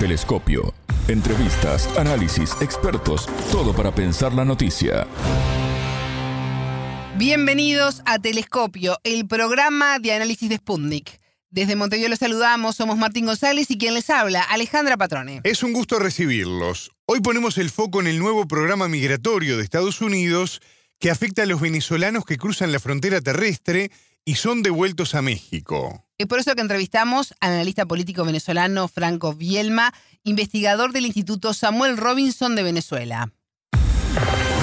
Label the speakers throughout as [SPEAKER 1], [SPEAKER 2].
[SPEAKER 1] Telescopio. Entrevistas, análisis, expertos, todo para pensar la noticia.
[SPEAKER 2] Bienvenidos a Telescopio, el programa de análisis de Sputnik. Desde Montevideo los saludamos, somos Martín González y quien les habla, Alejandra Patrone.
[SPEAKER 3] Es un gusto recibirlos. Hoy ponemos el foco en el nuevo programa migratorio de Estados Unidos que afecta a los venezolanos que cruzan la frontera terrestre y son devueltos a México.
[SPEAKER 2] Es por eso que entrevistamos al analista político venezolano Franco Bielma, investigador del Instituto Samuel Robinson de Venezuela.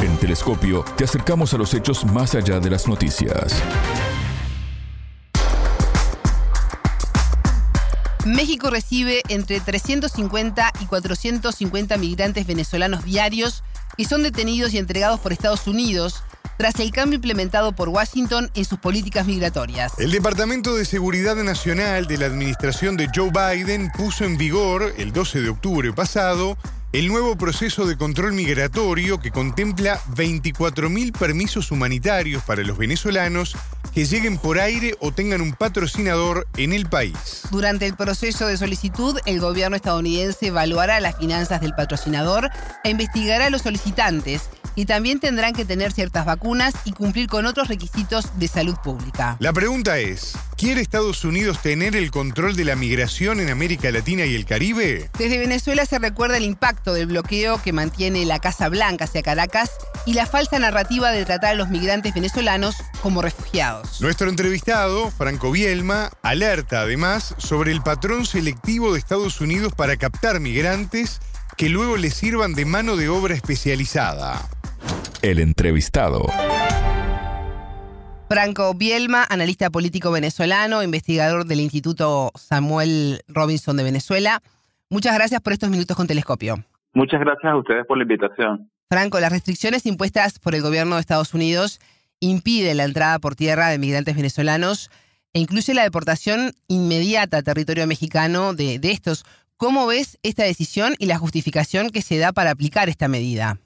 [SPEAKER 1] En Telescopio te acercamos a los hechos más allá de las noticias.
[SPEAKER 2] México recibe entre 350 y 450 migrantes venezolanos diarios que son detenidos y entregados por Estados Unidos tras el cambio implementado por Washington en sus políticas migratorias.
[SPEAKER 3] El Departamento de Seguridad Nacional de la administración de Joe Biden puso en vigor el 12 de octubre pasado el nuevo proceso de control migratorio que contempla 24.000 permisos humanitarios para los venezolanos que lleguen por aire o tengan un patrocinador en el país.
[SPEAKER 2] Durante el proceso de solicitud, el gobierno estadounidense evaluará las finanzas del patrocinador e investigará a los solicitantes y también tendrán que tener ciertas vacunas y cumplir con otros requisitos de salud pública.
[SPEAKER 3] La pregunta es, ¿quiere Estados Unidos tener el control de la migración en América Latina y el Caribe?
[SPEAKER 2] Desde Venezuela se recuerda el impacto del bloqueo que mantiene la Casa Blanca hacia Caracas y la falsa narrativa de tratar a los migrantes venezolanos como refugiados.
[SPEAKER 3] Nuestro entrevistado, Franco Bielma, alerta además sobre el patrón selectivo de Estados Unidos para captar migrantes que luego les sirvan de mano de obra especializada.
[SPEAKER 1] El entrevistado.
[SPEAKER 2] Franco Bielma, analista político venezolano, investigador del Instituto Samuel Robinson de Venezuela. Muchas gracias por estos minutos con Telescopio.
[SPEAKER 4] Muchas gracias a ustedes por la invitación.
[SPEAKER 2] Franco, las restricciones impuestas por el gobierno de Estados Unidos impiden la entrada por tierra de migrantes venezolanos e incluye la deportación inmediata a territorio mexicano de, de estos. ¿Cómo ves esta decisión y la justificación que se da para aplicar esta medida?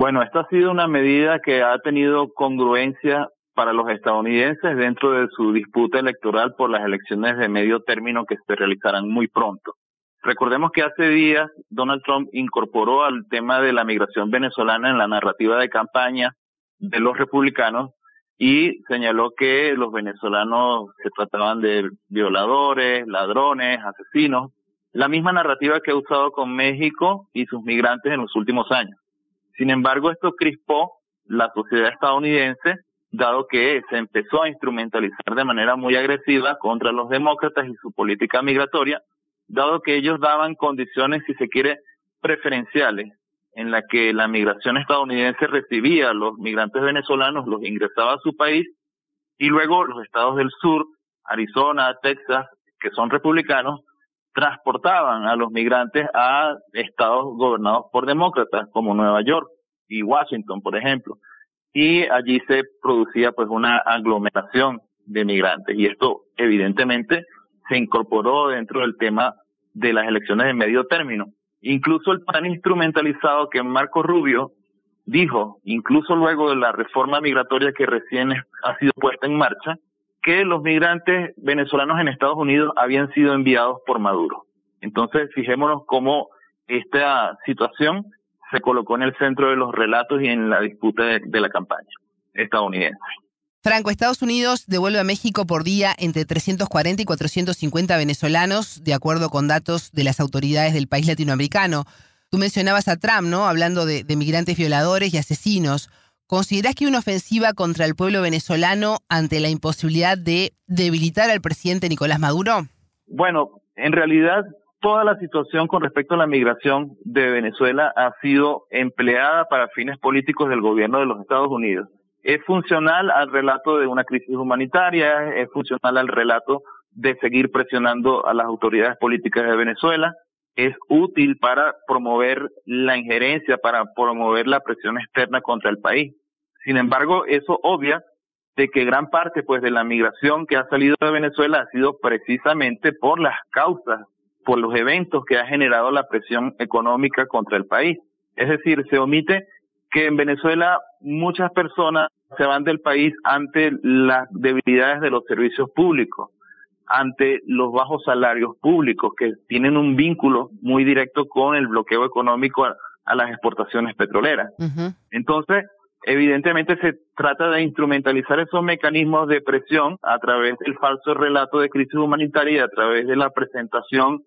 [SPEAKER 4] Bueno, esta ha sido una medida que ha tenido congruencia para los estadounidenses dentro de su disputa electoral por las elecciones de medio término que se realizarán muy pronto. Recordemos que hace días Donald Trump incorporó al tema de la migración venezolana en la narrativa de campaña de los republicanos y señaló que los venezolanos se trataban de violadores, ladrones, asesinos, la misma narrativa que ha usado con México y sus migrantes en los últimos años. Sin embargo, esto crispó la sociedad estadounidense, dado que se empezó a instrumentalizar de manera muy agresiva contra los demócratas y su política migratoria, dado que ellos daban condiciones, si se quiere, preferenciales, en la que la migración estadounidense recibía a los migrantes venezolanos, los ingresaba a su país, y luego los estados del sur, Arizona, Texas, que son republicanos, transportaban a los migrantes a estados gobernados por demócratas como Nueva York y Washington, por ejemplo. Y allí se producía pues una aglomeración de migrantes y esto evidentemente se incorporó dentro del tema de las elecciones de medio término. Incluso el plan instrumentalizado que Marco Rubio dijo, incluso luego de la reforma migratoria que recién ha sido puesta en marcha, que los migrantes venezolanos en Estados Unidos habían sido enviados por Maduro. Entonces, fijémonos cómo esta situación se colocó en el centro de los relatos y en la disputa de, la campaña estadounidense.
[SPEAKER 2] Franco, Estados Unidos devuelve a México por día entre 340 y 450 venezolanos, de acuerdo con datos de las autoridades del país latinoamericano. Tú mencionabas a Trump, ¿no? Hablando de, migrantes violadores y asesinos. ¿Considerás que una ofensiva contra el pueblo venezolano ante la imposibilidad de debilitar al presidente Nicolás Maduro?
[SPEAKER 4] Bueno, en realidad toda la situación con respecto a la migración de Venezuela ha sido empleada para fines políticos del gobierno de los Estados Unidos. Es funcional al relato de una crisis humanitaria, es funcional al relato de seguir presionando a las autoridades políticas de Venezuela, es útil para promover la injerencia, para promover la presión externa contra el país. Sin embargo, eso obvia de que gran parte pues de la migración que ha salido de Venezuela ha sido precisamente por las causas, por los eventos que ha generado la presión económica contra el país. Es decir, se omite que en Venezuela muchas personas se van del país ante las debilidades de los servicios públicos, ante los bajos salarios públicos que tienen un vínculo muy directo con el bloqueo económico a, las exportaciones petroleras. Entonces, evidentemente se trata de instrumentalizar esos mecanismos de presión a través del falso relato de crisis humanitaria y a través de la presentación,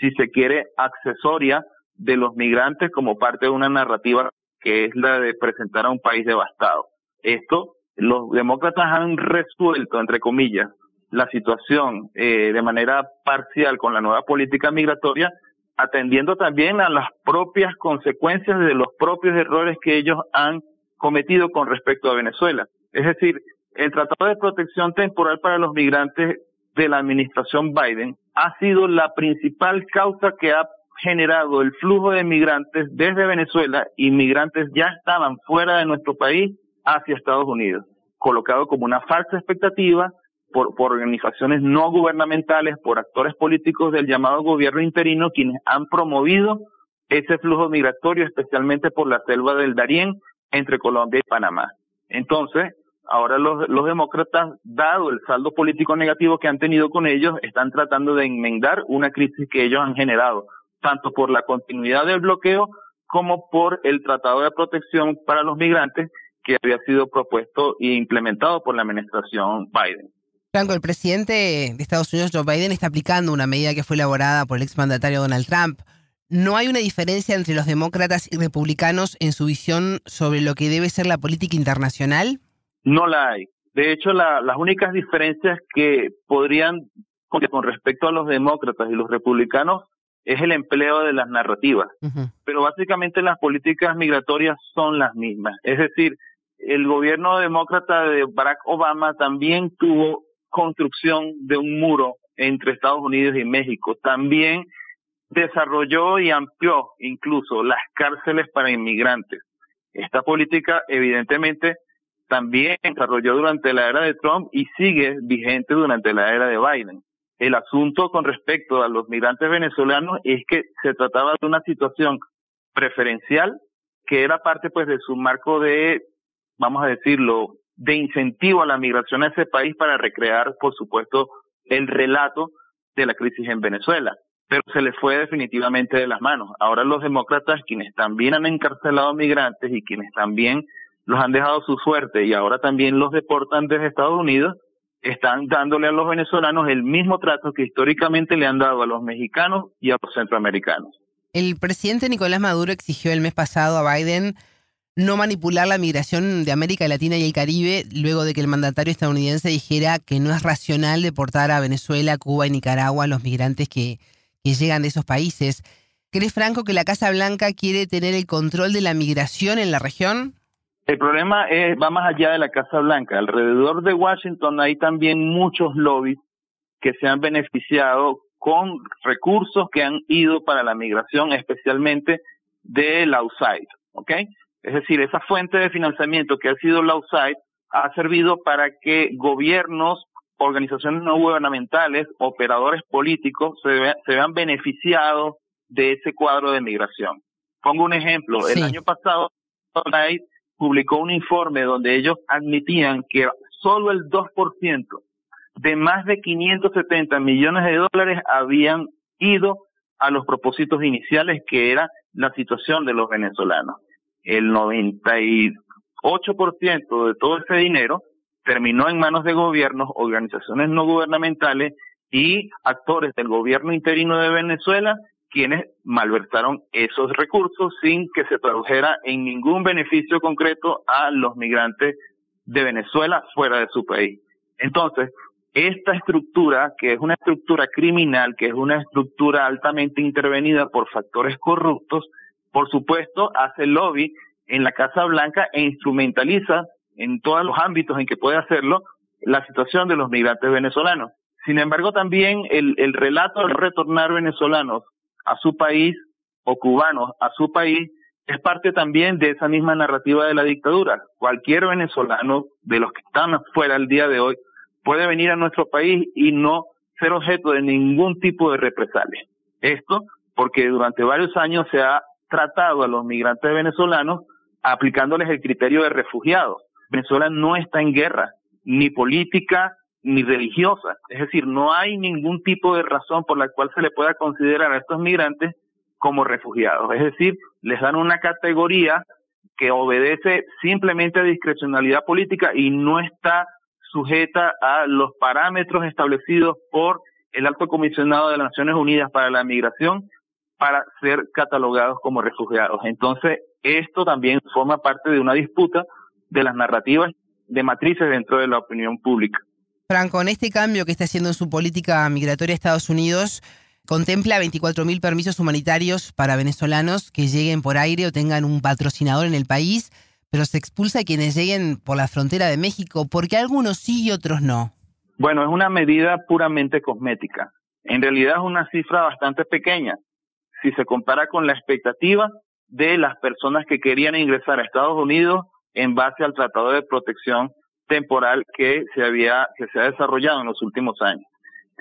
[SPEAKER 4] si se quiere, accesoria de los migrantes como parte de una narrativa que es la de presentar a un país devastado. Esto los demócratas han resuelto, entre comillas, la situación eh, de manera parcial con la nueva política migratoria, atendiendo también a las propias consecuencias de los propios errores que ellos han cometido con respecto a Venezuela. Es decir, el Tratado de Protección Temporal para los Migrantes de la administración Biden ha sido la principal causa que ha generado el flujo de migrantes desde Venezuela y migrantes ya estaban fuera de nuestro país hacia Estados Unidos, colocado como una falsa expectativa por, por, organizaciones no gubernamentales, por actores políticos del llamado gobierno interino, quienes han promovido ese flujo migratorio, especialmente por la selva del Darién entre Colombia y Panamá. Entonces, ahora los, los demócratas, dado el saldo político negativo que han tenido con ellos, están tratando de enmendar una crisis que ellos han generado, tanto por la continuidad del bloqueo como por el Tratado de Protección para los Migrantes que había sido propuesto e implementado por la administración Biden.
[SPEAKER 2] Franco, el presidente de Estados Unidos, Joe Biden, está aplicando una medida que fue elaborada por el exmandatario Donald Trump. ¿No hay una diferencia entre los demócratas y republicanos en su visión sobre lo que debe ser la política internacional?
[SPEAKER 4] No la hay. De hecho, las únicas diferencias que podrían, con respecto a los demócratas y los republicanos, es el empleo de las narrativas. Pero básicamente las políticas migratorias son las mismas. Es decir, el gobierno demócrata de Barack Obama también tuvo construcción de un muro entre Estados Unidos y México. También desarrolló y amplió incluso las cárceles para inmigrantes. Esta política evidentemente también desarrolló durante la era de Trump y sigue vigente durante la era de Biden. El asunto con respecto a los migrantes venezolanos es que se trataba de una situación preferencial que era parte pues de su marco de, vamos a decirlo, de incentivo a la migración a ese país para recrear, por supuesto, el relato de la crisis en Venezuela. Pero se le fue definitivamente de las manos. Ahora los demócratas, quienes también han encarcelado migrantes y quienes también los han dejado su suerte y ahora también los deportan desde Estados Unidos, están dándole a los venezolanos el mismo trato que históricamente le han dado a los mexicanos y a los centroamericanos.
[SPEAKER 2] El presidente Nicolás Maduro exigió el mes pasado a Biden no manipular la migración de América Latina y el Caribe luego de que el mandatario estadounidense dijera que no es racional deportar a Venezuela, Cuba y Nicaragua a los migrantes que, llegan de esos países. ¿Cree Franco que la Casa Blanca quiere tener el control de la migración en la región?
[SPEAKER 4] El problema es, va más allá de la Casa Blanca. Alrededor de Washington hay también muchos lobbies que se han beneficiado con recursos que han ido para la migración, especialmente del outside, ¿ok? Es decir, esa fuente de financiamiento que ha sido la USAID ha servido para que gobiernos, organizaciones no gubernamentales, operadores políticos se, vean beneficiados de ese cuadro de migración. Pongo un ejemplo. El año pasado, publicó un informe donde ellos admitían que solo el 2% de más de 570 millones de dólares habían ido a los propósitos iniciales que era la situación de los venezolanos el 98% de todo ese dinero terminó en manos de gobiernos, organizaciones no gubernamentales y actores del gobierno interino de Venezuela quienes malversaron esos recursos sin que se tradujera en ningún beneficio concreto a los migrantes de Venezuela fuera de su país. Entonces, esta estructura, que es una estructura criminal, que es una estructura altamente intervenida por factores corruptos, por supuesto, hace lobby en la Casa Blanca e instrumentaliza en todos los ámbitos en que puede hacerlo la situación de los migrantes venezolanos. Sin embargo, también el, el relato de retornar venezolanos a su país o cubanos a su país es parte también de esa misma narrativa de la dictadura. Cualquier venezolano de los que están afuera el día de hoy puede venir a nuestro país y no ser objeto de ningún tipo de represalia. Esto porque durante varios años se ha tratado a los migrantes venezolanos aplicándoles el criterio de refugiados. Venezuela no está en guerra, ni política, ni religiosa. Es decir, no hay ningún tipo de razón por la cual se le pueda considerar a estos migrantes como refugiados. Es decir, les dan una categoría que obedece simplemente a discrecionalidad política y no está sujeta a los parámetros establecidos por el alto comisionado de las Naciones Unidas para la Migración para ser catalogados como refugiados. Entonces, esto también forma parte de una disputa de las narrativas de matrices dentro de la opinión pública.
[SPEAKER 2] Franco, en este cambio que está haciendo en su política migratoria Estados Unidos, contempla 24.000 permisos humanitarios para venezolanos que lleguen por aire o tengan un patrocinador en el país, pero se expulsa a quienes lleguen por la frontera de México, porque algunos sí y otros no.
[SPEAKER 4] Bueno, es una medida puramente cosmética. En realidad es una cifra bastante pequeña si se compara con la expectativa de las personas que querían ingresar a Estados Unidos en base al Tratado de Protección Temporal que se había que se ha desarrollado en los últimos años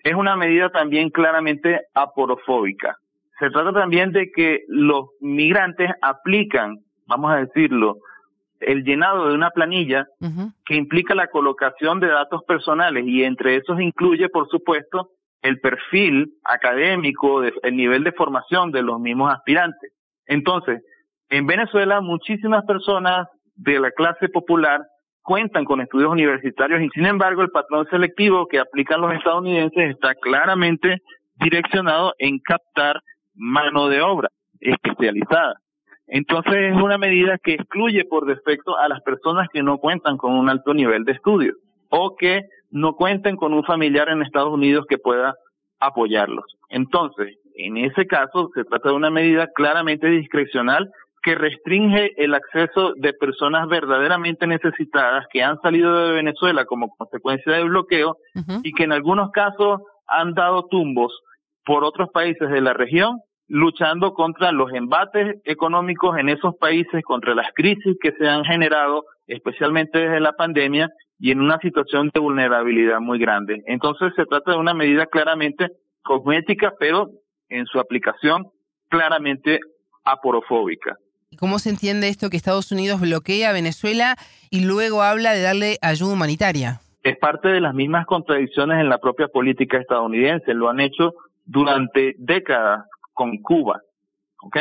[SPEAKER 4] es una medida también claramente aporofóbica. Se trata también de que los migrantes aplican, vamos a decirlo, el llenado de una planilla que implica la colocación de datos personales y entre esos incluye, por supuesto, el perfil académico, el nivel de formación de los mismos aspirantes. Entonces, en Venezuela muchísimas personas de la clase popular cuentan con estudios universitarios y sin embargo el patrón selectivo que aplican los estadounidenses está claramente direccionado en captar mano de obra especializada. Entonces es una medida que excluye por defecto a las personas que no cuentan con un alto nivel de estudio o que no cuenten con un familiar en Estados Unidos que pueda apoyarlos. Entonces, en ese caso se trata de una medida claramente discrecional que restringe el acceso de personas verdaderamente necesitadas que han salido de Venezuela como consecuencia del bloqueo y que en algunos casos han dado tumbos por otros países de la región luchando contra los embates económicos en esos países, contra las crisis que se han generado, especialmente desde la pandemia, y en una situación de vulnerabilidad muy grande. Entonces se trata de una medida claramente cosmética, pero en su aplicación claramente aporofóbica.
[SPEAKER 2] ¿Cómo se entiende esto que Estados Unidos bloquea a Venezuela y luego habla de darle ayuda humanitaria?
[SPEAKER 4] Es parte de las mismas contradicciones en la propia política estadounidense. Lo han hecho durante décadas con Cuba. ¿Ok?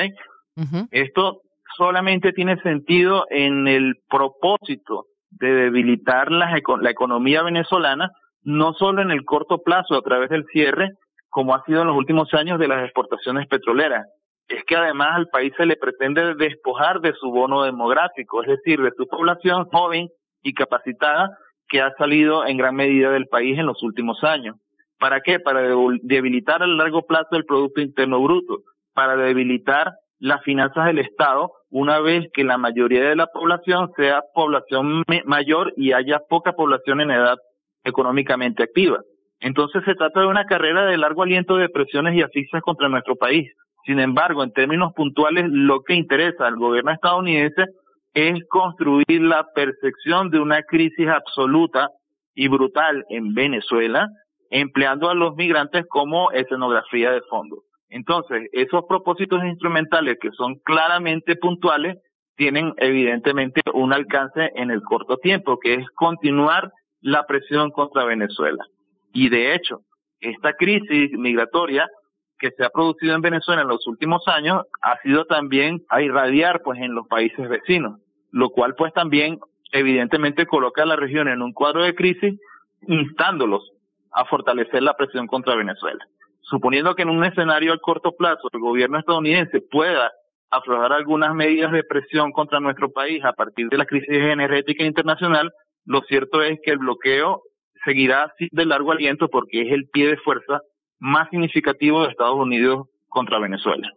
[SPEAKER 4] Esto solamente tiene sentido en el propósito de debilitar la, la economía venezolana, no solo en el corto plazo a través del cierre, como ha sido en los últimos años de las exportaciones petroleras, es que además al país se le pretende despojar de su bono demográfico, es decir, de su población joven y capacitada que ha salido en gran medida del país en los últimos años. ¿Para qué? Para debilitar a largo plazo el Producto Interno Bruto, para debilitar las finanzas del Estado una vez que la mayoría de la población sea población mayor y haya poca población en edad económicamente activa. Entonces se trata de una carrera de largo aliento de presiones y asfixias contra nuestro país. Sin embargo, en términos puntuales, lo que interesa al gobierno estadounidense es construir la percepción de una crisis absoluta y brutal en Venezuela, empleando a los migrantes como escenografía de fondo. Entonces, esos propósitos instrumentales que son claramente puntuales tienen evidentemente un alcance en el corto tiempo, que es continuar la presión contra Venezuela. Y de hecho, esta crisis migratoria que se ha producido en Venezuela en los últimos años ha sido también a irradiar pues en los países vecinos, lo cual pues también evidentemente coloca a la región en un cuadro de crisis instándolos a fortalecer la presión contra Venezuela. Suponiendo que en un escenario a corto plazo el gobierno estadounidense pueda aflojar algunas medidas de presión contra nuestro país a partir de la crisis energética internacional, lo cierto es que el bloqueo seguirá de largo aliento porque es el pie de fuerza más significativo de Estados Unidos contra Venezuela.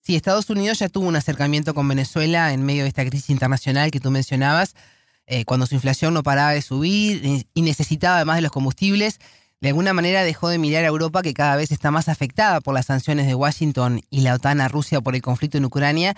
[SPEAKER 2] Sí, Estados Unidos ya tuvo un acercamiento con Venezuela en medio de esta crisis internacional que tú mencionabas, eh, cuando su inflación no paraba de subir y necesitaba además de los combustibles. De alguna manera dejó de mirar a Europa que cada vez está más afectada por las sanciones de Washington y la OTAN a Rusia por el conflicto en Ucrania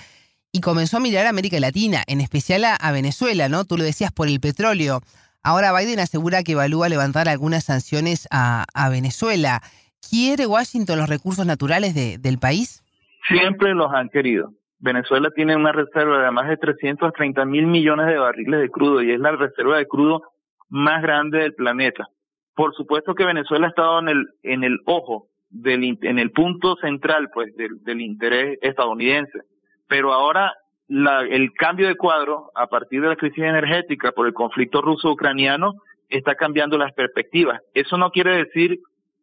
[SPEAKER 2] y comenzó a mirar a América Latina, en especial a, Venezuela, ¿no? Tú lo decías por el petróleo. Ahora Biden asegura que evalúa levantar algunas sanciones a, a Venezuela. ¿Quiere Washington los recursos naturales de, del país?
[SPEAKER 4] Siempre los han querido. Venezuela tiene una reserva de más de 330 mil millones de barriles de crudo y es la reserva de crudo más grande del planeta. Por supuesto que Venezuela ha estado en el, en el ojo, del, en el punto central pues del, del interés estadounidense. Pero ahora la, el cambio de cuadro a partir de la crisis energética por el conflicto ruso-ucraniano está cambiando las perspectivas. Eso no quiere decir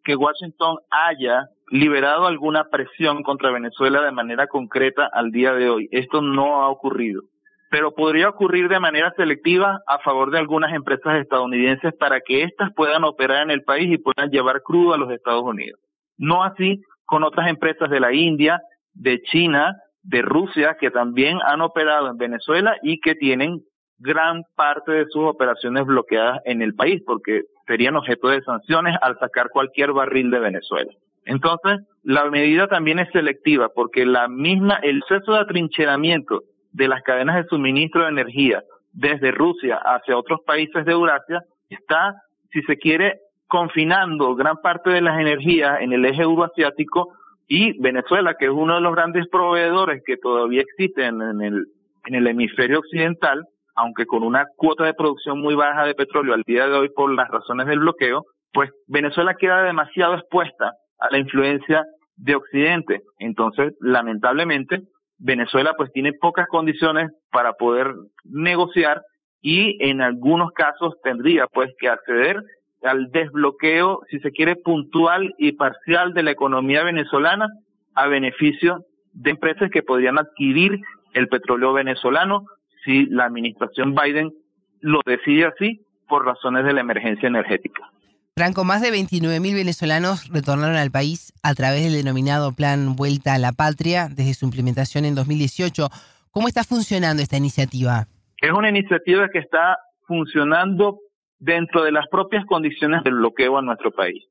[SPEAKER 4] que Washington haya liberado alguna presión contra Venezuela de manera concreta al día de hoy. Esto no ha ocurrido. Pero podría ocurrir de manera selectiva a favor de algunas empresas estadounidenses para que éstas puedan operar en el país y puedan llevar crudo a los Estados Unidos. No así con otras empresas de la India, de China, de Rusia, que también han operado en Venezuela y que tienen gran parte de sus operaciones bloqueadas en el país, porque serían objeto de sanciones al sacar cualquier barril de Venezuela. Entonces, la medida también es selectiva, porque la misma, el proceso de atrincheramiento de las cadenas de suministro de energía desde Rusia hacia otros países de Eurasia está, si se quiere, confinando gran parte de las energías en el eje euroasiático y Venezuela, que es uno de los grandes proveedores que todavía existen en el, en el hemisferio occidental, aunque con una cuota de producción muy baja de petróleo al día de hoy por las razones del bloqueo, pues Venezuela queda demasiado expuesta a la influencia de Occidente. Entonces, lamentablemente, Venezuela pues tiene pocas condiciones para poder negociar y en algunos casos tendría pues que acceder al desbloqueo, si se quiere, puntual y parcial de la economía venezolana a beneficio de empresas que podrían adquirir el petróleo venezolano si la administración Biden lo decide así por razones de la emergencia energética.
[SPEAKER 2] Franco, más de 29.000 venezolanos retornaron al país a través del denominado Plan Vuelta a la Patria desde su implementación en 2018. ¿Cómo está funcionando esta iniciativa?
[SPEAKER 4] Es una iniciativa que está funcionando dentro de las propias condiciones del bloqueo a nuestro país.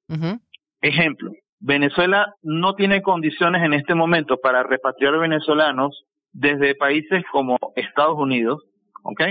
[SPEAKER 4] Ejemplo, Venezuela no tiene condiciones en este momento para repatriar venezolanos desde países como Estados Unidos, ¿ok?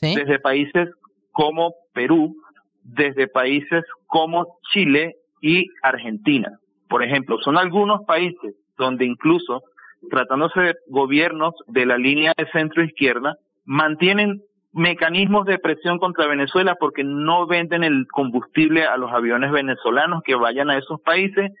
[SPEAKER 4] Desde países como Perú, desde países como Chile y Argentina. Por ejemplo, son algunos países donde incluso tratándose de gobiernos de la línea de centro izquierda, mantienen mecanismos de presión contra Venezuela porque no venden el combustible a los aviones venezolanos que vayan a esos países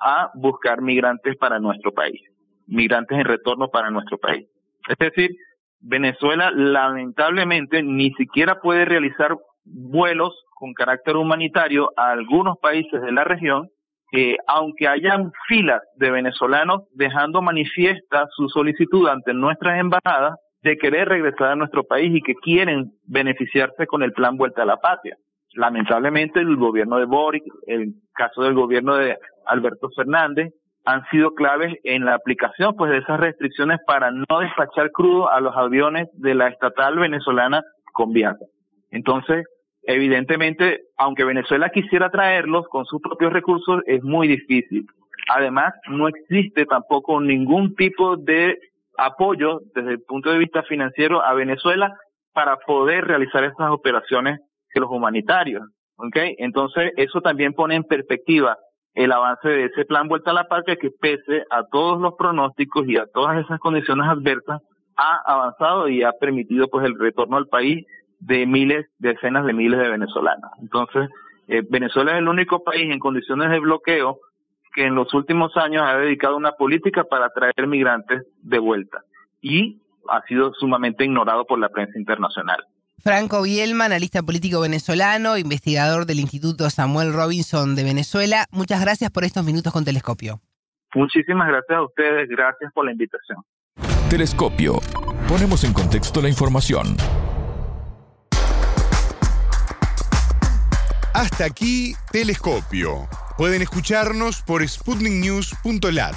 [SPEAKER 4] a buscar migrantes para nuestro país, migrantes en retorno para nuestro país. Es decir, Venezuela lamentablemente ni siquiera puede realizar vuelos con carácter humanitario a algunos países de la región, que aunque hayan filas de venezolanos dejando manifiesta su solicitud ante nuestras embajadas, de querer regresar a nuestro país y que quieren beneficiarse con el plan Vuelta a la Patria. Lamentablemente el gobierno de Boric, el caso del gobierno de Alberto Fernández, han sido claves en la aplicación pues de esas restricciones para no despachar crudo a los aviones de la estatal venezolana con viaje. Entonces, evidentemente, aunque Venezuela quisiera traerlos con sus propios recursos, es muy difícil. Además, no existe tampoco ningún tipo de apoyo desde el punto de vista financiero a Venezuela para poder realizar estas operaciones que los humanitarios. ¿okay? Entonces, eso también pone en perspectiva el avance de ese plan Vuelta a la Patria que pese a todos los pronósticos y a todas esas condiciones adversas, ha avanzado y ha permitido pues el retorno al país de miles, decenas de miles de venezolanos. Entonces, eh, Venezuela es el único país en condiciones de bloqueo que en los últimos años ha dedicado una política para traer migrantes de vuelta y ha sido sumamente ignorado por la prensa internacional.
[SPEAKER 2] Franco Bielma, analista político venezolano, investigador del Instituto Samuel Robinson de Venezuela, muchas gracias por estos minutos con Telescopio.
[SPEAKER 4] Muchísimas gracias a ustedes, gracias por la invitación.
[SPEAKER 1] Telescopio. Ponemos en contexto la información.
[SPEAKER 3] Hasta aquí, Telescopio. Pueden escucharnos por sputniknews.lat.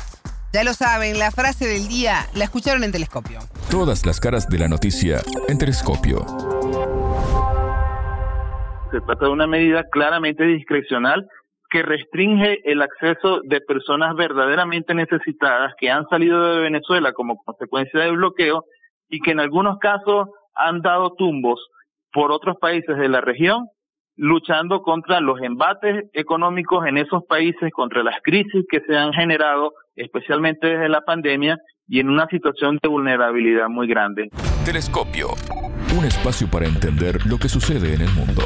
[SPEAKER 2] Ya lo saben, la frase del día la escucharon en Telescopio.
[SPEAKER 1] Todas las caras de la noticia en Telescopio.
[SPEAKER 4] Se trata de una medida claramente discrecional que restringe el acceso de personas verdaderamente necesitadas que han salido de Venezuela como consecuencia del bloqueo y que en algunos casos han dado tumbos por otros países de la región luchando contra los embates económicos en esos países, contra las crisis que se han generado, especialmente desde la pandemia, y en una situación de vulnerabilidad muy grande.
[SPEAKER 1] Telescopio, un espacio para entender lo que sucede en el mundo.